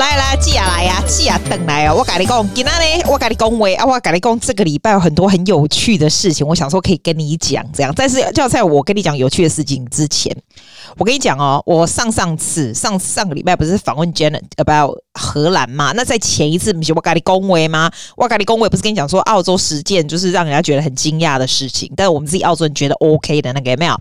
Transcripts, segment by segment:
来来，记啊来呀，记啊等来哦。我跟你讲，今天呢，我跟你讲喂啊，我跟你讲，这个礼拜有很多很有趣的事情，我想说可以跟你讲这样。但是就在我跟你讲有趣的事情之前，我跟你讲哦，我上上次上上个礼拜不是访问 Janet about 荷兰嘛？那在前一次不是我跟你讲喂吗？我跟你讲喂，不是跟你讲说澳洲十件就是让人家觉得很惊讶的事情，但是我们自己澳洲人觉得 OK 的那个有没有？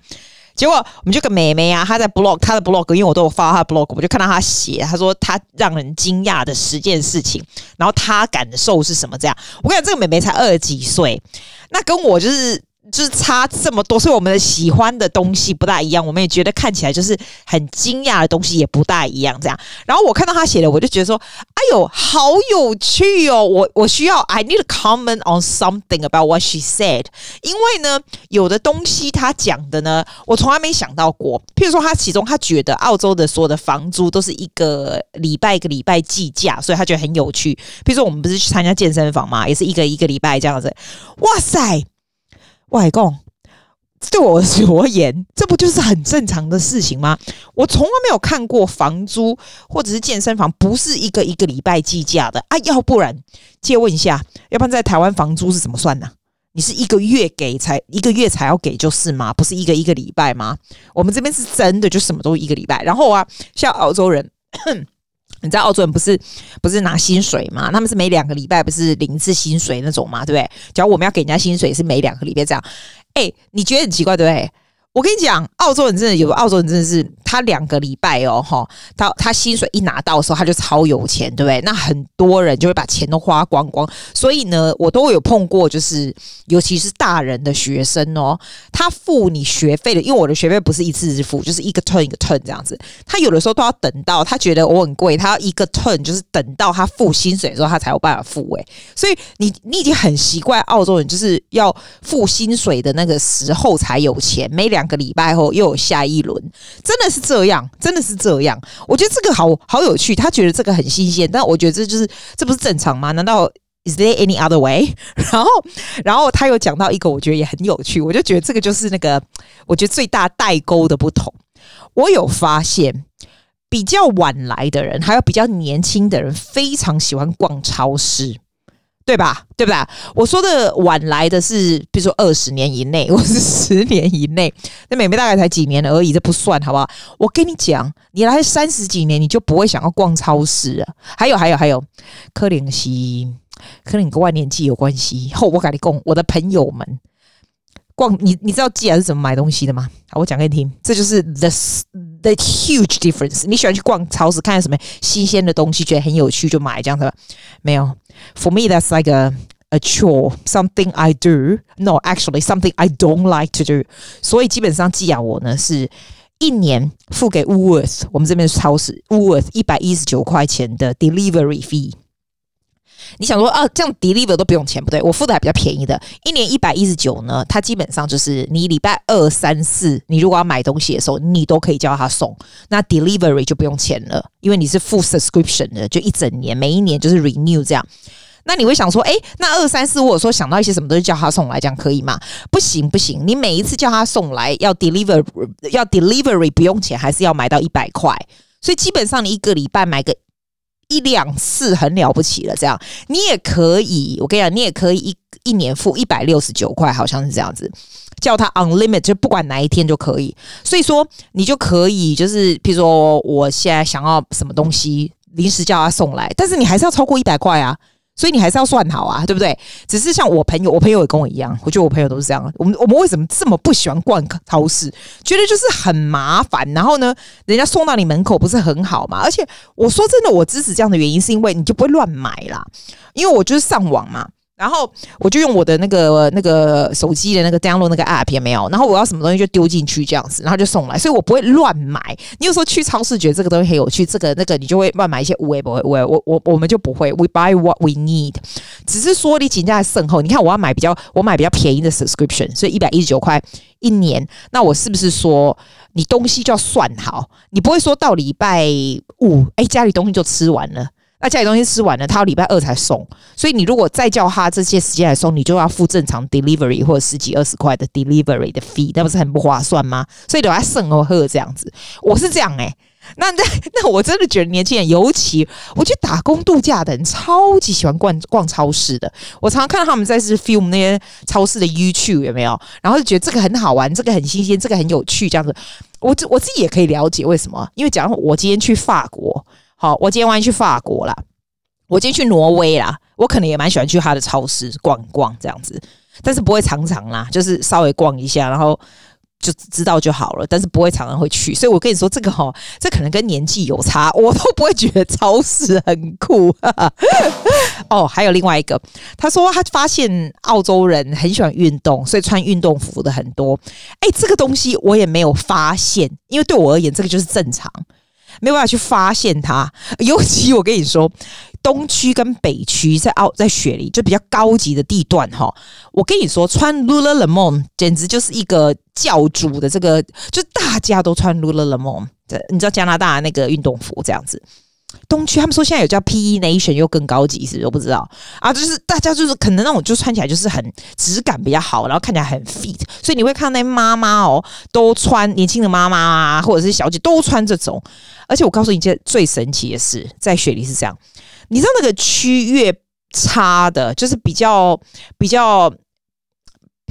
结果我们就个妹妹啊，她在 blog，她的 blog，因为我都有发她的 blog，我就看到她写，她说她让人惊讶的十件事情，然后她感受是什么？这样，我感觉，这个妹妹才二十几岁，那跟我就是。就是差这么多，所以我们的喜欢的东西不大一样，我们也觉得看起来就是很惊讶的东西也不大一样，这样。然后我看到他写的，我就觉得说，哎呦，好有趣哦！我我需要，I need a comment on something about what she said，因为呢，有的东西他讲的呢，我从来没想到过。譬如说，他其中他觉得澳洲的所有的房租都是一个礼拜一个礼拜计价，所以他觉得很有趣。譬如说，我们不是去参加健身房嘛，也是一个一个礼拜这样子。哇塞！外公，对我而言，这不就是很正常的事情吗？我从来没有看过房租或者是健身房不是一个一个礼拜计价的啊！要不然，借问一下，要不然在台湾房租是怎么算呢？你是一个月给才一个月才要给就是吗？不是一个一个礼拜吗？我们这边是真的就什么都一个礼拜。然后啊，像澳洲人。你知道澳洲人不是不是拿薪水嘛？他们是每两个礼拜不是领一次薪水那种嘛？对不对？假如我们要给人家薪水是每两个礼拜这样，哎、你觉得很奇怪对不对？我跟你讲，澳洲人真的有，澳洲人真的是他两个礼拜哦，哈，他他薪水一拿到的时候，他就超有钱，对不对？那很多人就会把钱都花光光，所以呢，我都有碰过，就是尤其是大人的学生哦，他付你学费的，因为我的学费不是一次支付，就是一个 turn 一个 turn 这样子，他有的时候都要等到他觉得我很贵，他要一个 turn 就是等到他付薪水的时候，他才有办法付诶，所以你你已经很习惯澳洲人就是要付薪水的那个时候才有钱，没两。个礼拜后又有下一轮，真的是这样，真的是这样。我觉得这个好好有趣，他觉得这个很新鲜，但我觉得这就是这不是正常吗？难道 is there any other way？然后，然后他又讲到一个，我觉得也很有趣，我就觉得这个就是那个我觉得最大代沟的不同。我有发现，比较晚来的人，还有比较年轻的人，非常喜欢逛超市。对吧？对不对？我说的晚来的是，比如说二十年以内，或是十年以内。那妹妹大概才几年而已，这不算，好不好？我跟你讲，你来三十几年，你就不会想要逛超市了。还有，还有，还有，可能是，可能跟万年纪有关系。后我跟你讲，我的朋友们。逛你你知道寄来是怎么买东西的吗？好，我讲给你听，这就是 the the huge difference。你喜欢去逛超市，看什么新鲜的东西，觉得很有趣就买这样子。没有，for me that's like a a chore, something I do. No, actually something I don't like to do. 所以基本上寄养我呢是一年付给 Woolworth，我们这边是超市 Woolworth 一百一十九块钱的 delivery fee。你想说啊，这样 deliver 都不用钱，不对，我付的还比较便宜的，一年一百一十九呢。它基本上就是你礼拜二、三、四，你如果要买东西的时候，你都可以叫他送。那 delivery 就不用钱了，因为你是付 subscription 的，就一整年，每一年就是 renew 这样。那你会想说，诶，那二三四，或者说想到一些什么东西叫他送来，这样可以吗？不行不行，你每一次叫他送来要 deliver 要 delivery 不用钱，还是要买到一百块。所以基本上你一个礼拜买个。一两次很了不起了，这样你也可以。我跟你讲，你也可以一一年付一百六十九块，好像是这样子，叫他 unlimited，就不管哪一天就可以。所以说，你就可以就是，譬如说，我现在想要什么东西，临时叫他送来，但是你还是要超过一百块啊。所以你还是要算好啊，对不对？只是像我朋友，我朋友也跟我一样，我觉得我朋友都是这样。我们我们为什么这么不喜欢逛超市？觉得就是很麻烦。然后呢，人家送到你门口不是很好嘛？而且我说真的，我支持这样的原因是因为你就不会乱买啦，因为我就是上网嘛。然后我就用我的那个那个手机的那个 download 那个 app 也没有，然后我要什么东西就丢进去这样子，然后就送来，所以我不会乱买。你有时候去超市觉得这个东西很有趣，这个那个你就会乱买一些无谓不会，我我我们就不会，we buy what we need。只是说你请假慎后，你看我要买比较我买比较便宜的 subscription，所以一百一十九块一年，那我是不是说你东西就要算好？你不会说到礼拜五，哎，家里东西就吃完了。那家里东西吃完了，他要礼拜二才送，所以你如果再叫他这些时间来送，你就要付正常 delivery 或者十几二十块的 delivery 的 fee，那不是很不划算吗？所以留在剩哦喝这样子，我是这样诶、那那那我真的觉得年轻人，尤其我觉得打工度假的人超级喜欢逛逛超市的。我常常看到他们在是 film 那些超市的 YouTube 有没有？然后就觉得这个很好玩，这个很新鲜，这个很有趣，这样子。我我自己也可以了解为什么？因为假如我今天去法国，好，我今天万一去法国啦，我今天去挪威啦，我可能也蛮喜欢去他的超市逛逛这样子，但是不会常常啦，就是稍微逛一下，然后。就知道就好了，但是不会常常会去，所以我跟你说这个哈，这可能跟年纪有差，我都不会觉得超市很酷。哦，还有另外一个，他说他发现澳洲人很喜欢运动，所以穿运动服的很多。哎，这个东西我也没有发现，因为对我而言，这个就是正常。没有办法去发现它，尤其我跟你说，东区跟北区在澳在雪梨就比较高级的地段哈。我跟你说，穿 Lululemon 简直就是一个教主的这个，就大家都穿 Lululemon 的，你知道加拿大那个运动服这样子。东区他们说现在有叫 PE Nation 又更高级，是不是？我不知道啊，就是大家就是可能那种就穿起来就是很质感比较好，然后看起来很 fit，所以你会看到那妈妈哦都穿年轻的妈妈啊，或者是小姐都穿这种。而且我告诉你一件最神奇的事，在雪梨是这样，你知道那个区域差的，就是比较比较，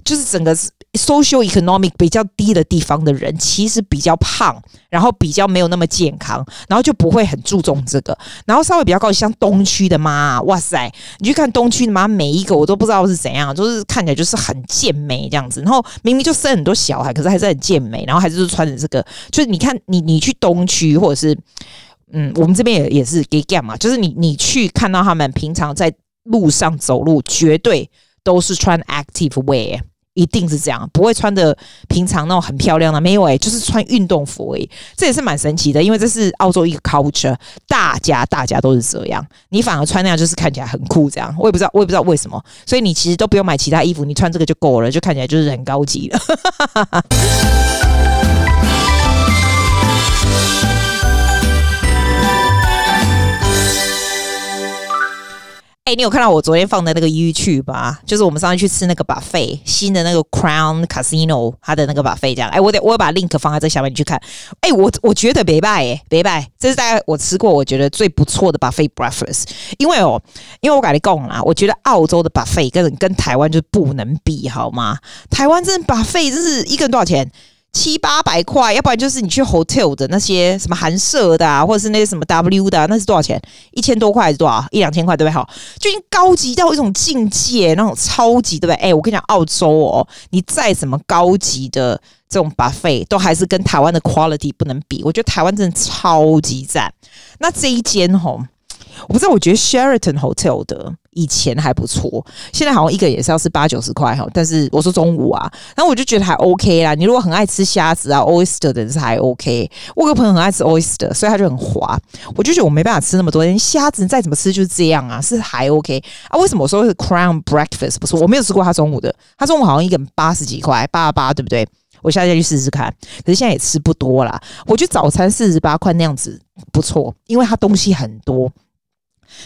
就是整个。Social economic 比较低的地方的人，其实比较胖，然后比较没有那么健康，然后就不会很注重这个。然后稍微比较高，像东区的妈，哇塞，你去看东区的妈，每一个我都不知道是怎样，就是看起来就是很健美这样子。然后明明就生很多小孩，可是还是很健美，然后还是穿着这个。就是你看，你你去东区，或者是嗯，我们这边也也是 gay gay 嘛，就是你你去看到他们平常在路上走路，绝对都是穿 active wear。一定是这样，不会穿的平常那种很漂亮的，没有诶、就是穿运动服哎、这也是蛮神奇的，因为这是澳洲一个 culture，大家大家都是这样，你反而穿那样就是看起来很酷，这样我也不知道，我也不知道为什么，所以你其实都不用买其他衣服，你穿这个就够了，就看起来就是很高级了。哎、你有看到我昨天放的那个 YouTube 吧？就是我们上次去吃那个 buffet，新的那个 Crown Casino，它的那个 buffet 这样。哎、我得我把 link 放在这下面，你去看。哎、我我觉得别拜哎，别拜，这是大概我吃过我觉得最不错的 buffet breakfast。因为哦，因为我跟你讲啦，我觉得澳洲的 buffet 跟跟台湾就不能比，好吗？台湾真的 buffet 这是一个人多少钱？七八百块，要不然就是你去 hotel 的那些什么韩舍的啊，或者是那些什么 W 的啊，那是多少钱？一千多块还是多少？一两千块对不对？好，就已经高级到一种境界，那种超级对不对？哎、我跟你讲，澳洲哦，你再怎么高级的这种 buffet，都还是跟台湾的 quality 不能比。我觉得台湾真的超级赞。那这一间吼。我不知道，我觉得 Sheraton Hotel 的以前还不错，现在好像一个也是要是八九十块哈。但是我说中午啊，然后我就觉得还 OK 啦。你如果很爱吃虾子啊，oyster 的人是还 OK。我有个朋友很爱吃 oyster，所以他就很滑。我就觉得我没办法吃那么多，连虾子再怎么吃就是这样啊，是还 OK 啊。为什么我说是 Crown Breakfast 不错？我没有吃过他中午的，他中午好像一个人八十几块，八八对不对？我下次再去试试看。可是现在也吃不多啦。我觉得早餐四十八块那样子不错，因为它东西很多。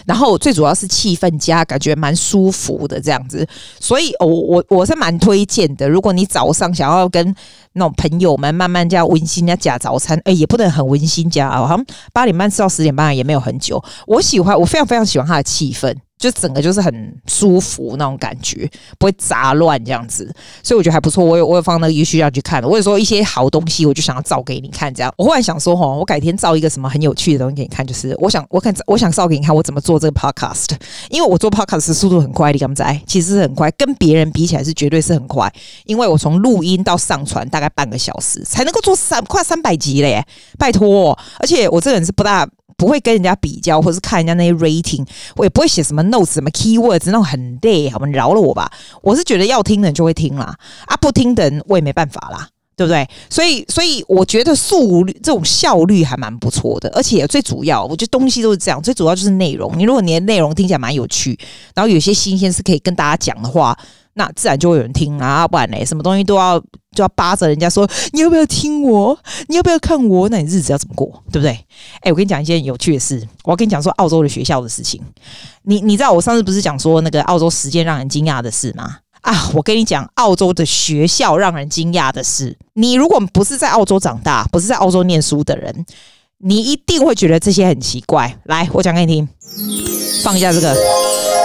然后最主要是气氛加，感觉蛮舒服的这样子，所以我我我是蛮推荐的。如果你早上想要跟那种朋友们慢慢这样温馨的夹早餐，哎，也不能很温馨加啊，好像八点半吃到十点半也没有很久。我喜欢，我非常非常喜欢它的气氛。就整个就是很舒服那种感觉，不会杂乱这样子，所以我觉得还不错。我有我有放那个 YouTube 上去看的。我有说一些好东西，我就想要照给你看。这样，我忽然想说，哈，我改天照一个什么很有趣的东西给你看，就是我想我看我想照给你看我怎么做这个 Podcast，因为我做 Podcast 的速度很快，你敢不在？其实是很快，跟别人比起来是绝对是很快，因为我从录音到上传大概半个小时才能够做三快三百集嘞，拜托！而且我这个人是不大。不会跟人家比较，或是看人家那些 rating，我也不会写什么 notes、什么 keywords，那种很累，好吗？饶了我吧。我是觉得要听的人就会听啦，啊，不听的人我也没办法啦，对不对？所以，所以我觉得速率这种效率还蛮不错的，而且最主要，我觉得东西都是这样，最主要就是内容。你如果你的内容听起来蛮有趣，然后有些新鲜是可以跟大家讲的话。那自然就会有人听啊，不然嘞，什么东西都要就要扒着人家说，你要不要听我？你要不要看我？那你日子要怎么过？对不对？哎、我跟你讲一件有趣的事，我要跟你讲说澳洲的学校的事情。你你知道我上次不是讲说那个澳洲十件让人惊讶的事吗？啊，我跟你讲，澳洲的学校让人惊讶的事。你如果不是在澳洲长大，不是在澳洲念书的人。你一定会觉得这些很奇怪。来，我讲给你听，放一下这个。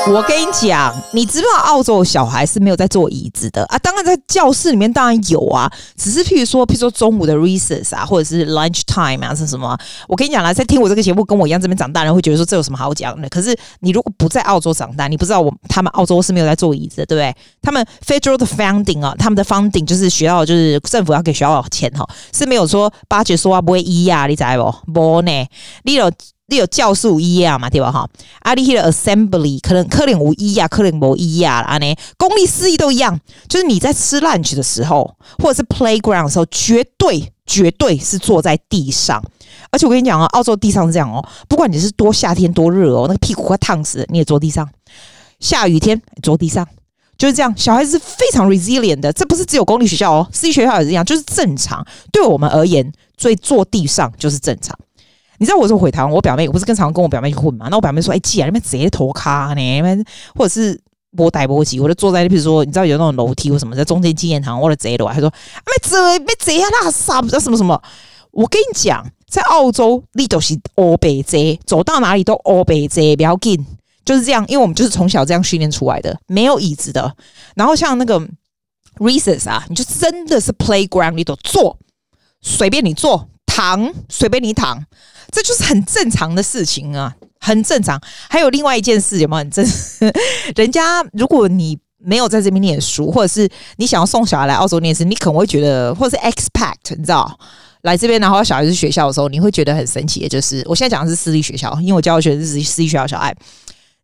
我跟你讲，你知不知道澳洲小孩是没有在坐椅子的啊？当然，在教室里面当然有啊，只是譬如说，譬如说中午的 recess 啊，或者是 lunch time 啊，是什么？我跟你讲啦，在听我这个节目跟我一样这边长大人会觉得说，这有什么好讲的？可是你如果不在澳洲长大，你不知道我他们澳洲是没有在坐椅子的，对不对？他们 federal 的 funding 啊，他们的 funding 就是学校就是政府要给学校钱哈，是没有说八九说话不会一啊，你知不？不呢，你有。你有教室无一样嘛，对吧？哈，阿里的 assembly 可能可能无一样，可能无一样啦。呢，公立私立都一样，就是你在吃 lunch 的时候，或者是 playground 的时候，绝对绝对是坐在地上。而且我跟你讲啊，澳洲地上是这样哦，不管你是多夏天多热哦，那个屁股快烫死，你也坐地上。下雨天坐地上，就是这样。小孩子是非常 resilient 的，这不是只有公立学校哦，私立学校也是一样，就是正常。对我们而言，所以坐地上就是正常。你知道我说回台湾，我表妹我不是经常跟我表妹去混嘛？那我表妹说：“哎、欸，姐，那边直接头卡呢，那边或者是波带波急，我就坐在，比如说你知道有那种楼梯或什么，在中间纪念堂，我的贼的，他说：“没贼，没贼啊，那啥不知道什么什么。”我跟你讲，在澳洲，你都是欧北贼，走到哪里都欧北贼，不要紧，就是这样，因为我们就是从小这样训练出来的，没有椅子的。然后像那个 recess 啊，你就真的是 playground，你都坐，随便你坐，躺，随便你躺。这就是很正常的事情啊，很正常。还有另外一件事，有没有很正？人家如果你没有在这边念书，或者是你想要送小孩来澳洲念书，你可能会觉得，或者是 expect，你知道，来这边然后小孩子学校的时候，你会觉得很神奇的，就是我现在讲的是私立学校，因为我教的学生是私立学校小孩。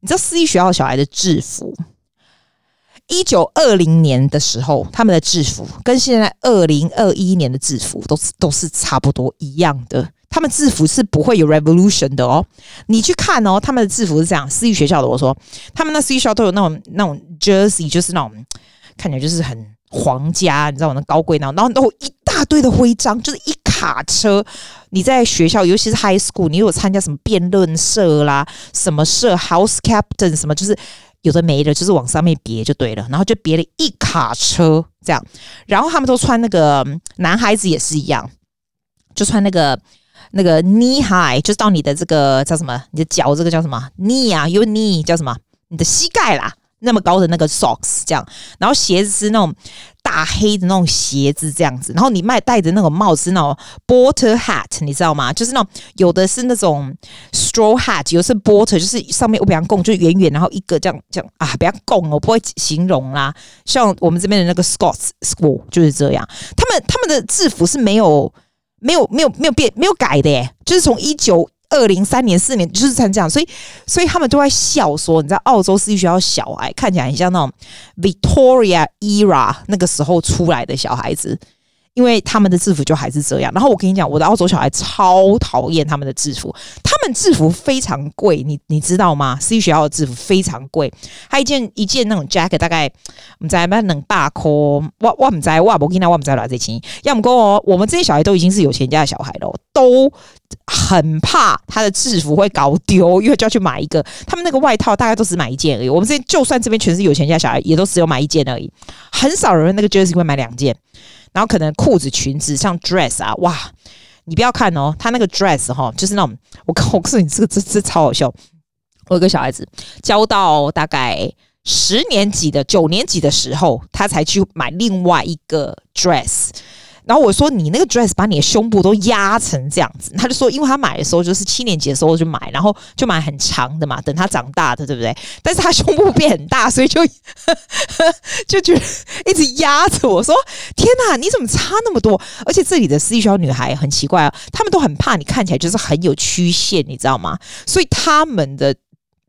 你知道私立学校小孩的制服，一九二零年的时候，他们的制服跟现在二零二一年的制服都是都是差不多一样的。他们制服是不会有 revolution 的哦，你去看哦，他们的制服是这样，私立学校的我说，他们那私立学校都有那种那种 jersey，就是那种看起来就是很皇家，你知道吗？那高贵那种，然后都一大堆的徽章，就是一卡车。你在学校，尤其是 high school，你有参加什么辩论社啦，什么社 house captain 什么，就是有的没的，就是往上面别就对了，然后就别了一卡车这样，然后他们都穿那个男孩子也是一样，就穿那个。那个 knee high 就是到你的这个叫什么？你的脚这个叫什么？knee 啊，your knee 叫什么？你的膝盖啦，那么高的那个 socks 这样，然后鞋子是那种大黑的那种鞋子这样子，然后你卖戴的那种帽子那种 boater hat，你知道吗？就是那种有的是那种 straw hat，有的是 boater，就是上面我比较拱，就圆圆，然后一个这样这样啊，比较拱，我不会形容啦。像我们这边的那个 Scots school 就是这样，他们他们的制服是没有。没有没有没有变没有改的耶，就是从一九二零三年四年就是成这样，所以所以他们都在笑说，你在澳洲私立学校小孩看起来很像那种 Victoria era 那个时候出来的小孩子。因为他们的制服就还是这样，然后我跟你讲，我的澳洲小孩超讨厌他们的制服，他们制服非常贵，你你知道吗？私立学校的制服非常贵，他一件一件那种 jacket 大概我们在那两百块，我我们在我不跟他我们在哪这钱，要么跟我我们这些小孩都已经是有钱家的小孩了，都很怕他的制服会搞丢，因为就要去买一个，他们那个外套大概都只买一件而已。我们这边就算这边全是有钱家小孩，也都只有买一件而已，很少人那个 jersey 会买两件。然后可能裤子、裙子像 dress 啊，哇！你不要看哦，他那个 dress 哈，就是那种我告诉你，这个这这超好笑。我有个小孩子教到大概十年级的九年级的时候，他才去买另外一个 dress。然后我说，你那个 dress 把你的胸部都压成这样子，他就说，因为他买的时候就是七年级的时候就买，然后就买很长的嘛，等他长大的，对不对？但是他胸部变很大，所以就 就觉得一直压着我说：“天哪，你怎么差那么多？”而且这里的私立学校女孩很奇怪啊，她们都很怕你看起来就是很有曲线，你知道吗？所以他们的。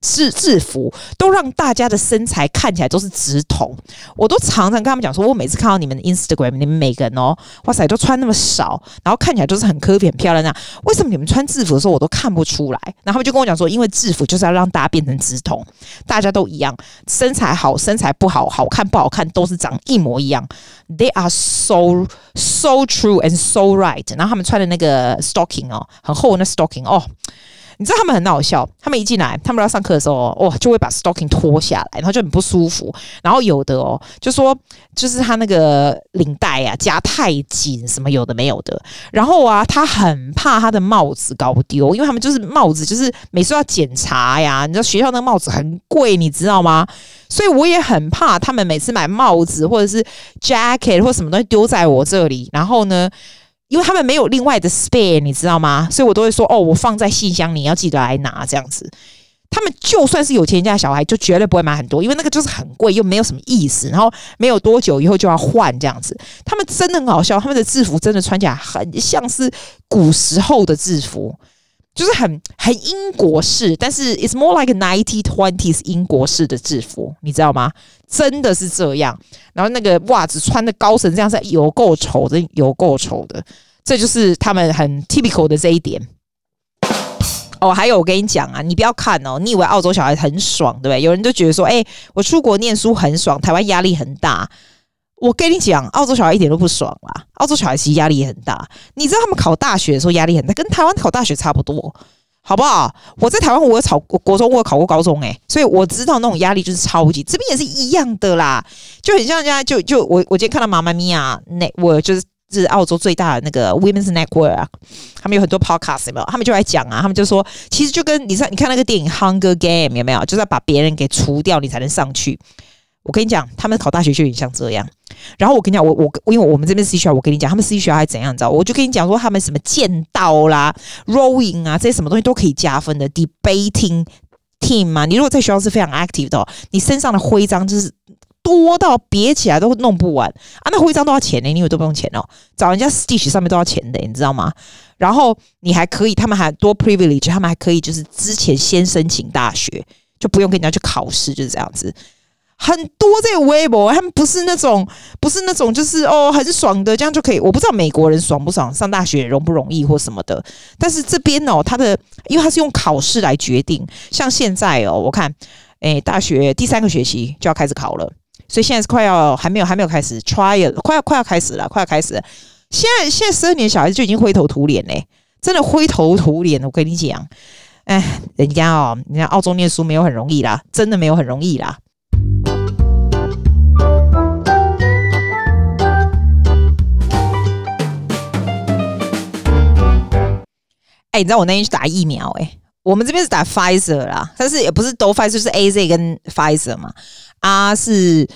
制制服都让大家的身材看起来都是直筒，我都常常跟他们讲说，我每次看到你们的 Instagram，你们每个人哦，哇塞，都穿那么少，然后看起来都是很科比、很漂亮那样，为什么你们穿制服的时候我都看不出来？然后他们就跟我讲说，因为制服就是要让大家变成直筒，大家都一样，身材好、身材不好、好看不好看都是长一模一样。They are so so true and so right。然后他们穿的那个 stocking 哦，很厚的那 stocking 哦。你知道他们很好笑，他们一进来，他们要上课的时候，哇，就会把 stocking 脱下来，然后就很不舒服。然后有的哦，就说就是他那个领带啊夹太紧，什么有的没有的。然后啊，他很怕他的帽子搞丢，因为他们就是帽子，就是每次要检查呀。你知道学校那个帽子很贵，你知道吗？所以我也很怕他们每次买帽子或者是 jacket 或什么东西丢在我这里，然后呢，因为他们没有另外的 spare，你知道吗？所以我都会说哦，我放在信箱，你要记得来拿这样子。他们就算是有钱人家的小孩，就绝对不会买很多，因为那个就是很贵，又没有什么意思。然后没有多久以后就要换这样子。他们真的很好笑，他们的制服真的穿起来很像是古时候的制服。就是很很英国式，但是 it's more like nineteen twenties 英国式的制服，你知道吗？真的是这样。然后那个袜子穿的高成这样，是有够丑的，有够丑的。这就是他们很 typical 的这一点。哦，还有我跟你讲啊，你不要看哦，你以为澳洲小孩很爽，对不对？有人就觉得说，哎，我出国念书很爽，台湾压力很大。我跟你讲，澳洲小孩一点都不爽啦！澳洲小孩其实压力也很大。你知道他们考大学的时候压力很大，跟台湾考大学差不多，好不好？我在台湾，我有考过国中，我有考过高中，诶，所以我知道那种压力就是超级。这边也是一样的啦，就很像人家就就我我今天看到妈妈咪呀，network 就是是澳洲最大的那个 women's network 啊，他们有很多 podcast 有没有？他们就来讲啊，他们就说，其实就跟你看你看那个电影《Hunger Game》有没有？就是要把别人给除掉，你才能上去。我跟你讲，他们考大学就有点像这样。然后我跟你讲，我我因为我们这边 C 学校，我跟你讲，他们 C 学校还怎样？你知道？我就跟你讲说，他们什么剑道啦、rowing 啊，这些什么东西都可以加分的。debating team 嘛，你如果在学校是非常 active 的，你身上的徽章就是多到别起来都弄不完啊！那徽章都要钱呢，你以为都不用钱哦？找人家 stitch 上面都要钱的，你知道吗？然后你还可以，他们还多 privilege，他们还可以就是之前先申请大学，就不用跟人家去考试，就是这样子。很多这个微博，他们不是那种，不是那种，就是哦，很爽的，这样就可以。我不知道美国人爽不爽，上大学容不容易或什么的。但是这边哦，他的因为他是用考试来决定。像现在哦，我看，诶，大学第三个学期就要开始考了，所以现在是快要还没有还没有开始 trial，快要快要开始了，快要开始了。现在现在十二年小孩子就已经灰头土脸嘞，真的灰头土脸。我跟你讲，哎，人家哦，人家澳洲念书没有很容易啦，真的没有很容易啦。哎、你知道我那天去打疫苗、哎，我们这边是打 Pfizer 啦，但是也不是都 Pfizer，就是 AZ 跟 Pfizer 嘛。啊，是，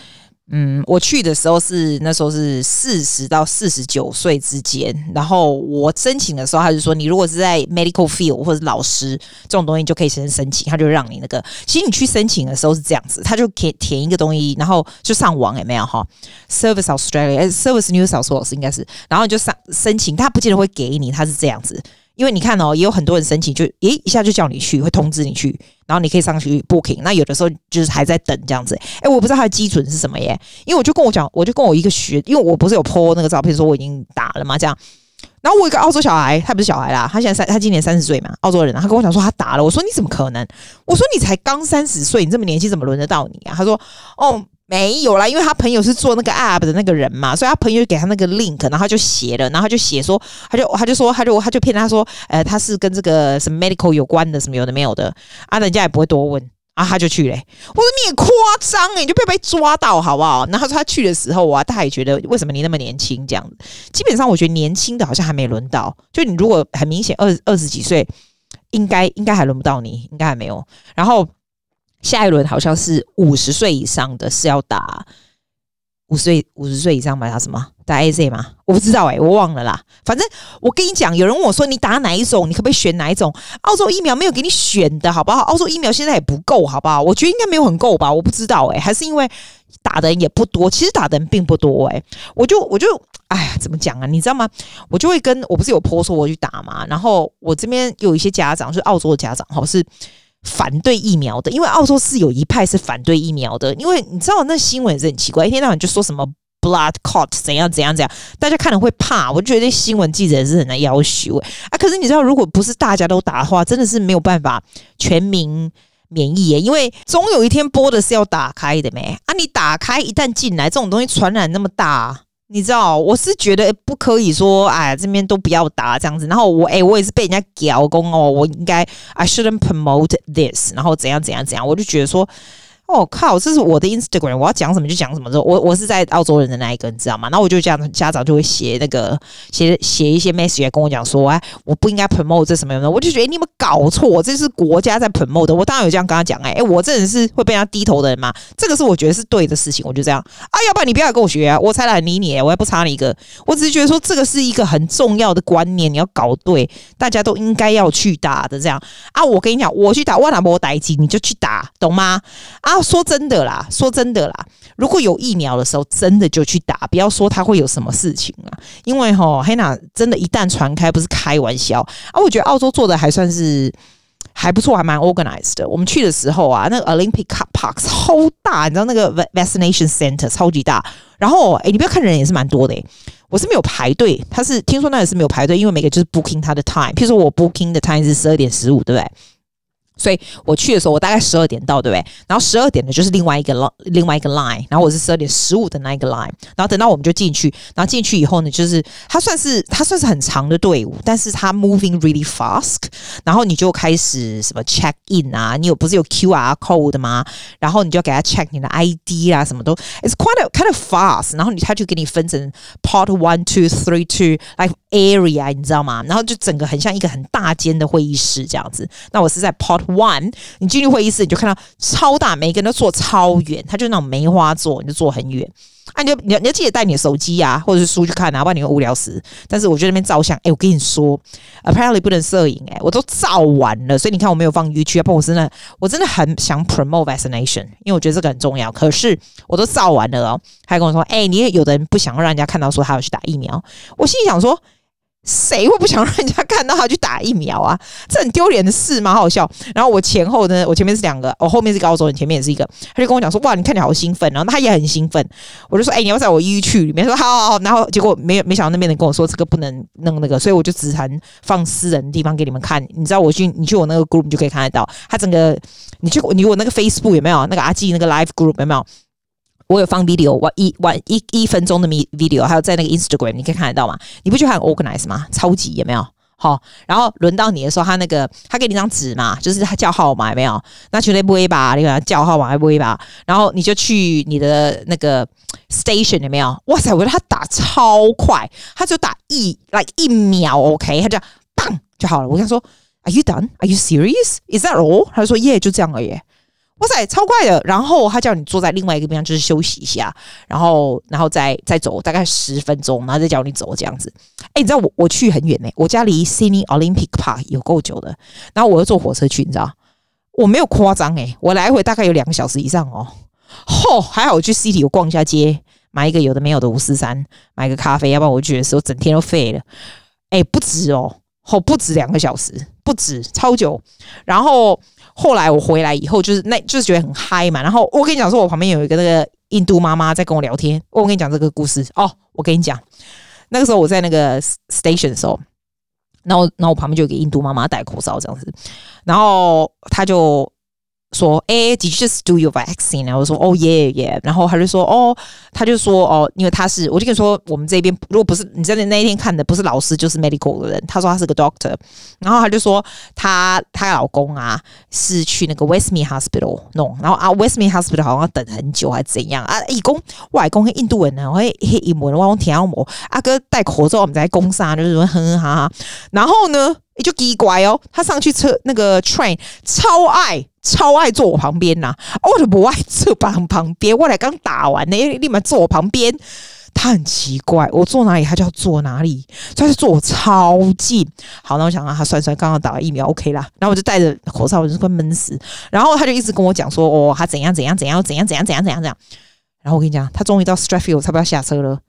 嗯，我去的时候是那时候是四十到四十九岁之间。然后我申请的时候，他就说，你如果是在 medical field 或者老师这种东西，就可以先申请，他就让你那个。其实你去申请的时候是这样子，他就填填一个东西，然后就上网有没有哈？Service Australia，Service New South Wales 应该是，然后你就上申请，他不见得会给你，他是这样子。因为你看哦，也有很多人申请，就诶一下就叫你去，会通知你去，然后你可以上去 booking。那有的时候就是还在等这样子。诶，我不知道他的基准是什么耶。因为我就跟我讲，我就跟我一个学，因为我不是有 po 那个照片说我已经打了嘛，这样。然后我一个澳洲小孩，他不是小孩啦，他现在三，他今年三十岁嘛，澳洲人。他跟我讲说他打了，我说你怎么可能？我说你才刚三十岁，你这么年轻，怎么轮得到你啊？他说哦。没有啦，因为他朋友是做那个 app 的那个人嘛，所以他朋友给他那个 link，然后他就写了，然后就写说，他就他就说，他就他就骗他说，呃，他是跟这个什么 medical 有关的，什么有的没有的，啊，人家也不会多问，啊，他就去嘞。我说你也夸张诶，你就被被抓到好不好？然后他说他去的时候啊，他也觉得为什么你那么年轻这样？基本上我觉得年轻的好像还没轮到，就你如果很明显二二十几岁，应该应该还轮不到你，应该还没有。然后。下一轮好像是五十岁以上的是要打五十岁五十岁以上买打什么打 AZ 吗？我不知道哎、我忘了啦。反正我跟你讲，有人问我说，你打哪一种？你可不可以选哪一种？澳洲疫苗没有给你选的好不好？澳洲疫苗现在也不够好不好？我觉得应该没有很够吧，我不知道哎、还是因为打的人也不多。其实打的人并不多哎、我就我就哎呀，怎么讲啊？你知道吗？我就会跟我不是有婆说我去打嘛，然后我这边有一些家长，是澳洲的家长，好是。反对疫苗的，因为澳洲是有一派是反对疫苗的，因为你知道那新闻是很奇怪，一天到晚就说什么 blood clot 怎样怎样怎样，大家看了会怕。我就觉得新闻记者是很难要求啊。可是你知道，如果不是大家都打的话，真的是没有办法全民免疫耶，因为总有一天播的是要打开的没啊？你打开一旦进来，这种东西传染那么大，你知道，我是觉得不可以说，哎，这边都不要打这样子。然后我，哎，我也是被人家屌工哦，我应该 I shouldn't promote this，然后怎样怎样怎样，我就觉得说。哦靠！这是我的 Instagram，我要讲什么就讲什么。之后我我是在澳洲人的那一个，你知道吗？然后我就这样，家长就会写那个写写一些 message 来跟我讲说，哎，我不应该 promote 这什么什么。我就觉得你有没有搞错？这是国家在 promote 的。我当然有这样跟他讲，哎哎，我这人是会被他低头的人嘛。这个是我觉得是对的事情，我就这样啊。要不然你不要跟我学啊，我才懒理你，我还不差你一个。我只是觉得说这个是一个很重要的观念，你要搞对，大家都应该要去打的这样啊。我跟你讲，我去打，我哪波待机你就去打，懂吗？啊。说真的啦，说真的啦，如果有疫苗的时候，真的就去打，不要说它会有什么事情啊。因为齁，黑娜真的，一旦传开，不是开玩笑啊。我觉得澳洲做的还算是还不错，还蛮 organized 的。我们去的时候啊，那个 Olympic Car Park 超大，你知道那个 Vaccination Center 超级大。然后，哎，你不要看人也是蛮多的。我是没有排队，他是听说那也是没有排队，因为每个就是 booking 他的 time。譬如说我 booking 的 time 是十二点十五，对不对？所以我去的时候，我大概十二点到，对不对？然后十二点的就是另外一个 line，另外一个 line，然后我是十二点十五的那一个 line，然后等到我们就进去，然后进去以后呢，就是它算是它算是很长的队伍，但是它 moving really fast，然后你就开始什么 check in 啊，你有不是有 QR code 吗？然后你就给他 check 你的 ID 啊，什么都，it's quite a, kind of fast，然后你他就给你分成 part one two three two like area，你知道吗？然后就整个很像一个很大间的会议室这样子。那我是在 part One，你进去会议室，你就看到超大，每个人都坐超远，他就那种梅花座，你就坐很远。啊，你就你要你要记得带你的手机啊，或者是书去看啊，不然你会无聊死。但是我觉得那边照相，哎、我跟你说，apparently 不能摄影，哎，我都照完了，所以你看我没有放 YouTube，不然我真的我真的很想 promote vaccination，因为我觉得这个很重要。可是我都照完了哦，还跟我说，哎、你也有的人不想让人家看到说他要去打疫苗，我心里想说。谁会不想让人家看到他去打疫苗啊？这很丢脸的事吗？好笑。然后我前后呢，我前面是两个，我后面是高中，你前面也是一个。他就跟我讲说：“哇，你看你好兴奋。”然后他也很兴奋。我就说：“哎、你要在我 YouTube 里面说好好好。”然后结果没没想到那边人跟我说这个不能弄那个，所以我就只谈放私人的地方给你们看。你知道我去你去我那个 group 你就可以看得到，他整个你去你我那个 Facebook 有没有那个阿基那个 Live Group 有没有？我有放 video，我一晚一一分钟的 video，还有在那个 Instagram，你可以看得到吗？你不觉得很 organize 吗？超级有没有？好，然后轮到你的时候，他那个他给你张纸嘛，就是他叫号码有没有？那绝对不会吧？你给他叫号码还不会吧？然后你就去你的那个 station 有没有？哇塞，我觉得他打超快，他就打一、like、一秒，OK，他就棒就好了。我跟他说，Are you done? Are you serious? Is that all？他就说，Yeah，就这样而已。哇塞，超快的！然后他叫你坐在另外一个地方，就是休息一下，然后，然后再再走大概十分钟，然后再叫你走这样子。哎，你知道我我去很远呢，我家离 Sydney Olympic Park 有够久的。然后我又坐火车去，你知道，我没有夸张诶，我来回大概有两个小时以上哦。嚯，还好我去 City 有逛一下街，买一个有的没有的五四三，买个咖啡，要不然我觉得是我整天都废了。哎，不止哦，嚯，不止两个小时，不止超久。然后。后来我回来以后，就是那就是觉得很嗨嘛。然后我跟你讲说，我旁边有一个那个印度妈妈在跟我聊天。我跟你讲这个故事哦，我跟你讲，那个时候我在那个 station 的时候，然后然后我旁边就有一个印度妈妈戴口罩这样子，然后她就。说，哎，Did you just do your vaccine？然后我说，哦耶耶。然后他就说，哦，他就说，哦，因为他是，我就跟你说，我们这边如果不是你在那一天看的，不是老师就是 medical 的人。他说他是个 doctor，然后他就说他他老公啊是去那个 Westmead Hospital 弄，然后啊 Westmead Hospital 好像等很久还是怎样啊？义工外公跟印度人呢，会黑英文，我听不懂。阿哥戴口罩，我们在攻杀，就是说哼哼哈哈。然后呢？你就奇怪哦，他上去车那个 train 超爱超爱坐我旁边呐，我就不爱坐旁旁边。我来刚打完呢，因为立马坐我旁边，他很奇怪，我坐哪里他就要坐哪里，他就坐我超近。好，那我想让他算算，刚刚打了疫苗 OK 啦，然后我就戴着口罩，我就快闷死。然后他就一直跟我讲说，哦，他怎样怎样怎样怎样怎样怎样怎样怎样。然后我跟你讲，他终于到 Strathfield，差不多要下车了，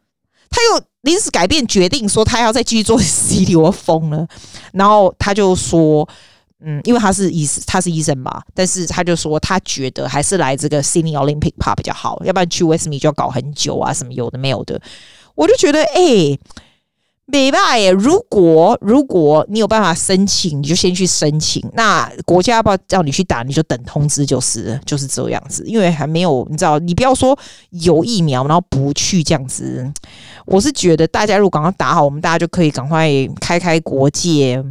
他又。临时改变决定，说他要再继续做 CT，我疯了。然后他就说，嗯，因为他是医生，他是医生嘛，但是他就说他觉得还是来这个 Sydney Olympic Park 比较好，要不然去 Westme 就要搞很久啊，什么有的没有的。我就觉得，哎、欸，没办法耶，如果如果你有办法申请，你就先去申请。那国家要不要叫你去打，你就等通知就是，就是这样子。因为还没有，你知道，你不要说有疫苗，然后不去这样子。我是觉得大家如果赶快打好，我们大家就可以赶快开开国界。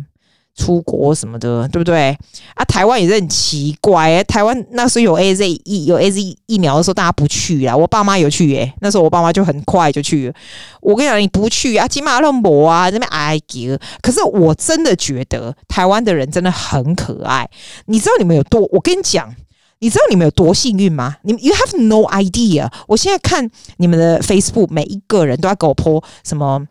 出国什么的，对不对啊？台湾也是很奇怪，台湾那时候有 AZ 疫有 AZ 疫苗的时候，大家不去啊。我爸妈有去耶，那时候我爸妈就很快就去了。我跟你讲，你不去啊，起码都没啊，这边哀叫。可是我真的觉得台湾的人真的很可爱。你知道你们有多？我跟你讲，你知道你们有多幸运吗？你们 You have no idea。我现在看你们的 Facebook，每一个人都要给我泼什么。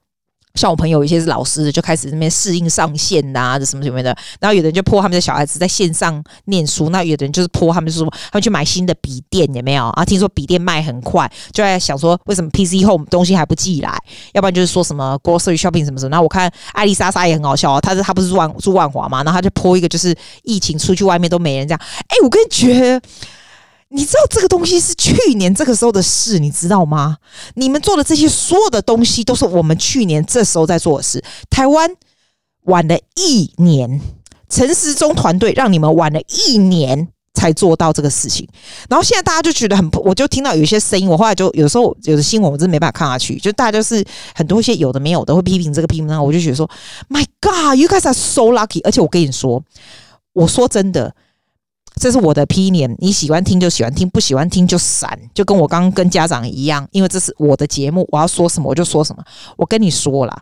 像我朋友一些是老师的，就开始那边适应上线呐、啊，什么什么的。然后有的人就泼他们的小孩子在线上念书，那有的人就是泼他们说他们去买新的笔电，有没有啊？听说笔电卖很快，就在想说为什么 PC Home 东西还不寄来？要不然就是说什么 grocery shopping 什么什么。然后我看艾丽莎莎也很好笑啊，她是她不是住万住万华嘛，然后她就泼一个就是疫情出去外面都没人这样。哎，我跟你觉得。你知道这个东西是去年这个时候的事，你知道吗？你们做的这些所有的东西都是我们去年这时候在做的事。台湾晚了一年，陈时中团队让你们晚了一年才做到这个事情。然后现在大家就觉得很，我就听到有一些声音，我后来就有时候有的新闻我真没办法看下去，就大家就是很多一些有的没有的会批评这个批评那个，我就觉得说，My God，you guys are so lucky。而且我跟你说，我说真的。这是我的 opinion，你喜欢听就喜欢听，不喜欢听就闪，就跟我刚刚跟家长一样，因为这是我的节目，我要说什么我就说什么。我跟你说啦，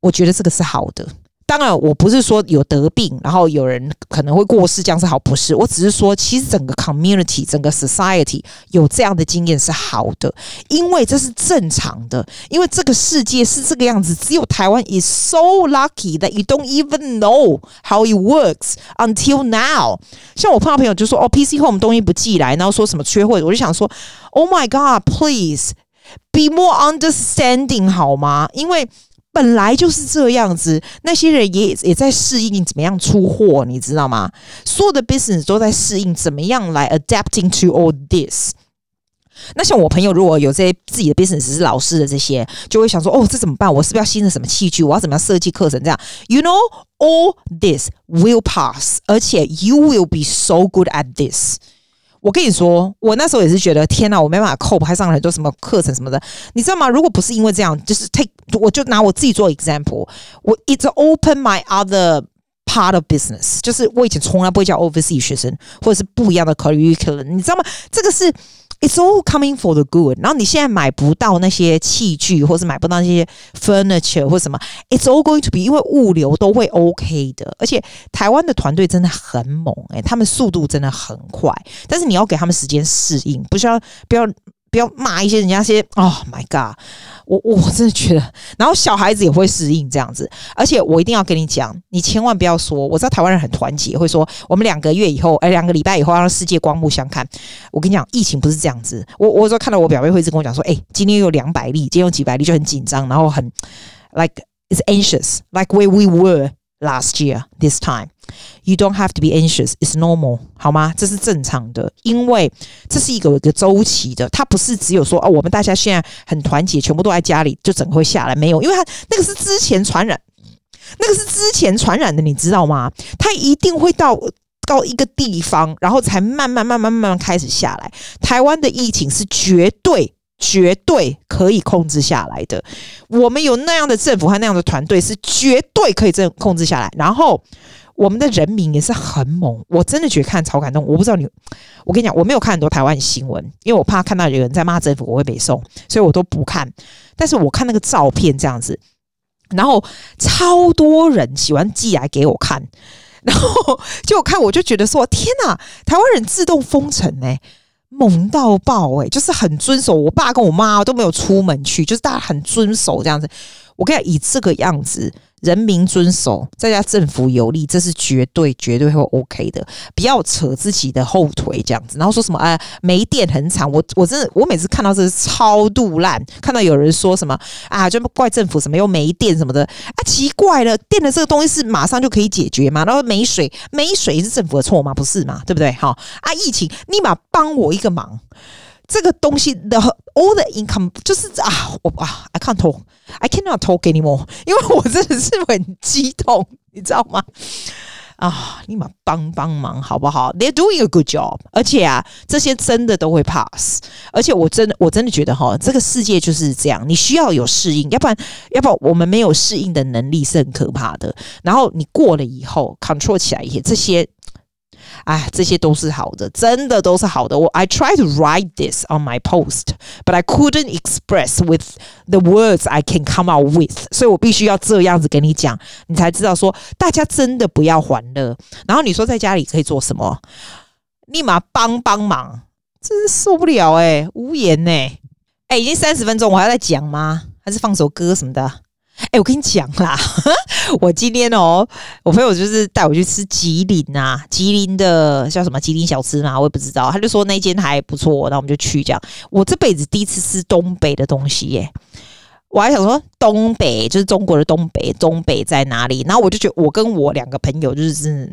我觉得这个是好的。当然，我不是说有得病，然后有人可能会过世，这样是好，不是。我只是说，其实整个 community、整个 society 有这样的经验是好的，因为这是正常的。因为这个世界是这个样子，只有台湾 is so lucky that you don't even know how it works until now。像我碰到朋友就说：“哦，PC Home 东西不寄来，然后说什么缺货。”我就想说：“Oh my God, please be more understanding 好吗？”因为本来就是这样子，那些人也也在适应怎么样出货，你知道吗？所有的 business 都在适应怎么样来 adapting to all this。那像我朋友如果有这些自己的 business 是老师的这些，就会想说：哦，这怎么办？我是不是要新的什么器具？我要怎么样设计课程？这样，you know all this will pass，而且 you will be so good at this。我跟你说，我那时候也是觉得天哪，我没办法 cope，还上了很多什么课程什么的，你知道吗？如果不是因为这样，就是 take，我就拿我自己做 example，我一直 open my other part of business，就是我以前从来不会教 overseas 学生，或者是不一样的 curriculum，你知道吗？这个是。It's all coming for the good。然后你现在买不到那些器具，或是买不到那些 furniture 或什么，It's all going to be，因为物流都会 OK 的。而且台湾的团队真的很猛，诶，他们速度真的很快。但是你要给他们时间适应，不需要不要。不要骂一些人家些，Oh my God！我我真的觉得，然后小孩子也会适应这样子，而且我一定要跟你讲，你千万不要说，我知道台湾人很团结，会说我们两个月以后，哎，两个礼拜以后让世界刮目相看。我跟你讲，疫情不是这样子。我我说看到我表妹会一直跟我讲说，哎，今天有两百例，今天有几百例就很紧张，然后很 like it's anxious like where we were last year this time。You don't have to be anxious. It's normal，好吗？这是正常的，因为这是一个一个周期的。它不是只有说哦，我们大家现在很团结，全部都在家里，就整个会下来。没有，因为它那个是之前传染，那个是之前传染的，你知道吗？它一定会到到一个地方，然后才慢慢慢慢慢慢开始下来。台湾的疫情是绝对绝对可以控制下来的。我们有那样的政府和那样的团队，是绝对可以这控制下来。然后。我们的人民也是很猛，我真的觉得看超感动。我不知道你，我跟你讲，我没有看很多台湾新闻，因为我怕看到有人在骂政府，我会被送，所以我都不看。但是我看那个照片这样子，然后超多人喜欢寄来给我看，然后就我看我就觉得说，天哪，台湾人自动封城哎、猛到爆哎、就是很遵守。我爸跟我妈都没有出门去，就是大家很遵守这样子。我跟你讲，以这个样子。人民遵守，再加政府有力，这是绝对绝对会 OK 的。不要扯自己的后腿这样子，然后说什么啊没电很惨。我我真的我每次看到这是超度烂，看到有人说什么啊，就怪政府什么又没电什么的啊，奇怪了，电的这个东西是马上就可以解决吗？然后没水没水是政府的错吗？不是嘛？对不对？好啊，疫情立马帮我一个忙。这个东西的 all the income 就是啊，我啊，I can't talk，I cannot talk anymore，因为我真的是很激动，你知道吗？啊，立马帮帮忙好不好？They're doing a good job，而且啊，这些真的都会 pass，而且我真的我真的觉得哈，这个世界就是这样，你需要有适应，要不然要不然我们没有适应的能力是很可怕的。然后你过了以后，control 起来一些这些。哎，这些都是好的，真的都是好的。我 I try to write this on my post, but I couldn't express with the words I can come out with，所以我必须要这样子跟你讲，你才知道说大家真的不要欢乐。然后你说在家里可以做什么？立马帮帮忙，真是受不了哎、欸，无言呢、欸。哎，已经三十分钟，我还要再讲吗？还是放首歌什么的？哎、我跟你讲啦，我今天哦，我朋友就是带我去吃吉林啊，吉林的叫什么吉林小吃嘛，我也不知道。他就说那间还不错，那我们就去这样。我这辈子第一次吃东北的东西耶，我还想说东北就是中国的东北，东北在哪里？然后我就觉得我跟我两个朋友就是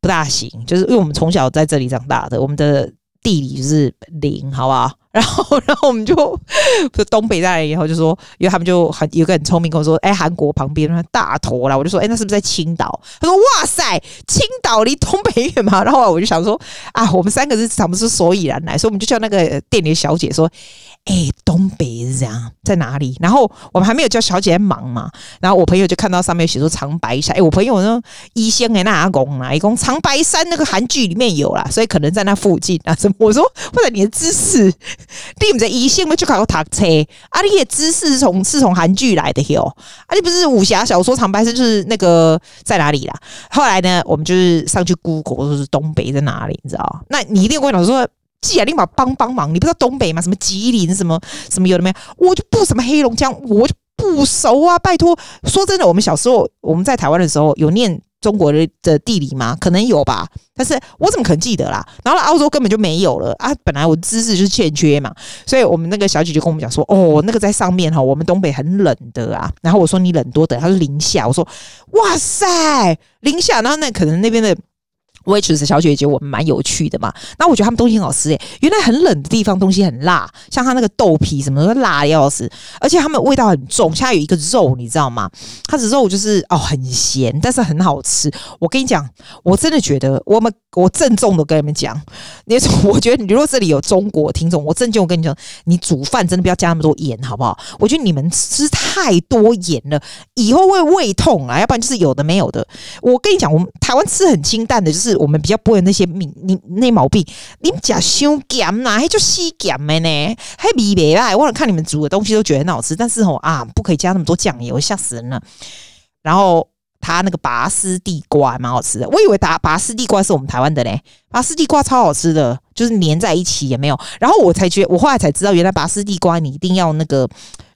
不大行，就是因为我们从小在这里长大的，我们的地理就是零，好不好？然后，然后我们就 东北人以后就说，因为他们就很有个很聪明跟我说，哎，韩国旁边那大头啦，我就说，哎，那是不是在青岛？他说，哇塞，青岛离东北远嘛。然后我就想说，啊，我们三个是他们是所以然来，所以我们就叫那个店里的小姐说。哎、东北是这样，在哪里？然后我们还没有叫小姐在忙嘛。然后我朋友就看到上面写说长白山。哎、我朋友说一仙哎，那阿公啊，一公长白山那个韩剧里面有啦，所以可能在那附近啊。什么？我说或者你的知识，你们在一仙没去考过塔车？啊，你的知识是从是从韩剧来的哟。啊，你不是武侠小说长白山就是那个在哪里啦？后来呢，我们就是上去 Google 说是东北在哪里，你知道？那你一定会跟我讲说。既然立马帮帮忙，你不知道东北吗？什么吉林，什么什么有的没有？我就不什么黑龙江，我就不熟啊！拜托，说真的，我们小时候我们在台湾的时候有念中国的的地理吗？可能有吧，但是我怎么可能记得啦？然后澳洲根本就没有了啊！本来我知识就是欠缺嘛，所以我们那个小姐姐跟我们讲说：“哦，那个在上面哈，我们东北很冷的啊。”然后我说：“你冷多的？”他说：“零下。”我说：“哇塞，零下。”然后那可能那边的。Waitress 小姐姐，我们蛮有趣的嘛。那我觉得他们东西很好吃诶、原来很冷的地方东西很辣，像他那个豆皮什么的辣的要死，而且他们味道很重。现在有一个肉，你知道吗？它的肉就是哦很咸，但是很好吃。我跟你讲，我真的觉得我们我郑重的跟你们讲，那种我觉得你如果这里有中国听众，我郑重跟你讲，你煮饭真的不要加那么多盐，好不好？我觉得你们吃太多盐了，以后会胃痛啊。要不然就是有的没有的。我跟你讲，我们台湾吃很清淡的，就是。我们比较不会那些命，你那毛病，你们家修咸呐，还就西咸的呢，还米白啦。我看你们煮的东西都觉得很好吃，但是吼啊，不可以加那么多酱油，吓死人了。然后他那个拔丝地瓜蛮好吃的，我以为打拔丝地瓜是我们台湾的嘞，拔丝地瓜超好吃的，就是粘在一起也没有。然后我才觉，我后来才知道，原来拔丝地瓜你一定要那个。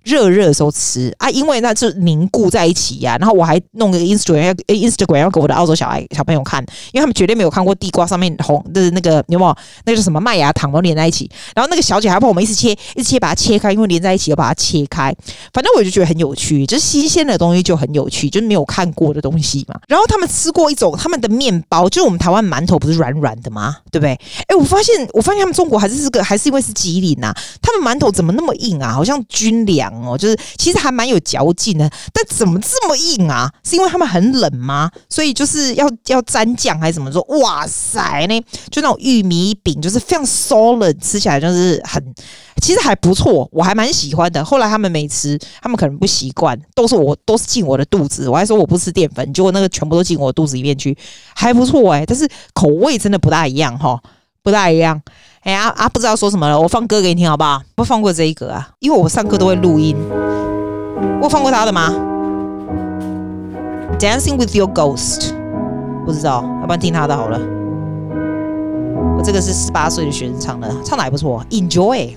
热热的时候吃啊，因为那是凝固在一起呀、啊。然后我还弄个 Instagram Instagram 要给我的澳洲小孩小朋友看，因为他们绝对没有看过地瓜上面红的那个有没有？那个是什么麦芽糖都连在一起。然后那个小姐还帮我们一直切，一直切把它切开，因为连在一起要把它切开。反正我就觉得很有趣，就是新鲜的东西就很有趣，就是没有看过的东西嘛。然后他们吃过一种他们的面包，就是我们台湾馒头不是软软的吗？对不对？哎，我发现我发现他们中国还是这个，还是因为是吉林呐、啊，他们馒头怎么那么硬啊？好像军粮。哦，就是其实还蛮有嚼劲的，但怎么这么硬啊？是因为他们很冷吗？所以就是要要沾酱还是怎么说？哇塞，那就那种玉米饼，就是非常 solid，吃起来就是很，其实还不错，我还蛮喜欢的。后来他们没吃，他们可能不习惯，都是我都是进我的肚子，我还说我不吃淀粉，结果那个全部都进我肚子里面去，还不错哎、但是口味真的不大一样哈，不大一样。哎呀啊，不知道说什么了，我放歌给你听好不好？不放过这一个啊，因为我上课都会录音。我放过他的吗？Dancing with your ghost，不知道，要不然听他的好了。我这个是十八岁的学生唱的，唱的还不错，Enjoy。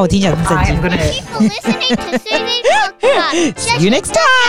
你看我听起来这么震 I'm 惊。gonna. Thank you for listening to Susie's podcast. See you next time.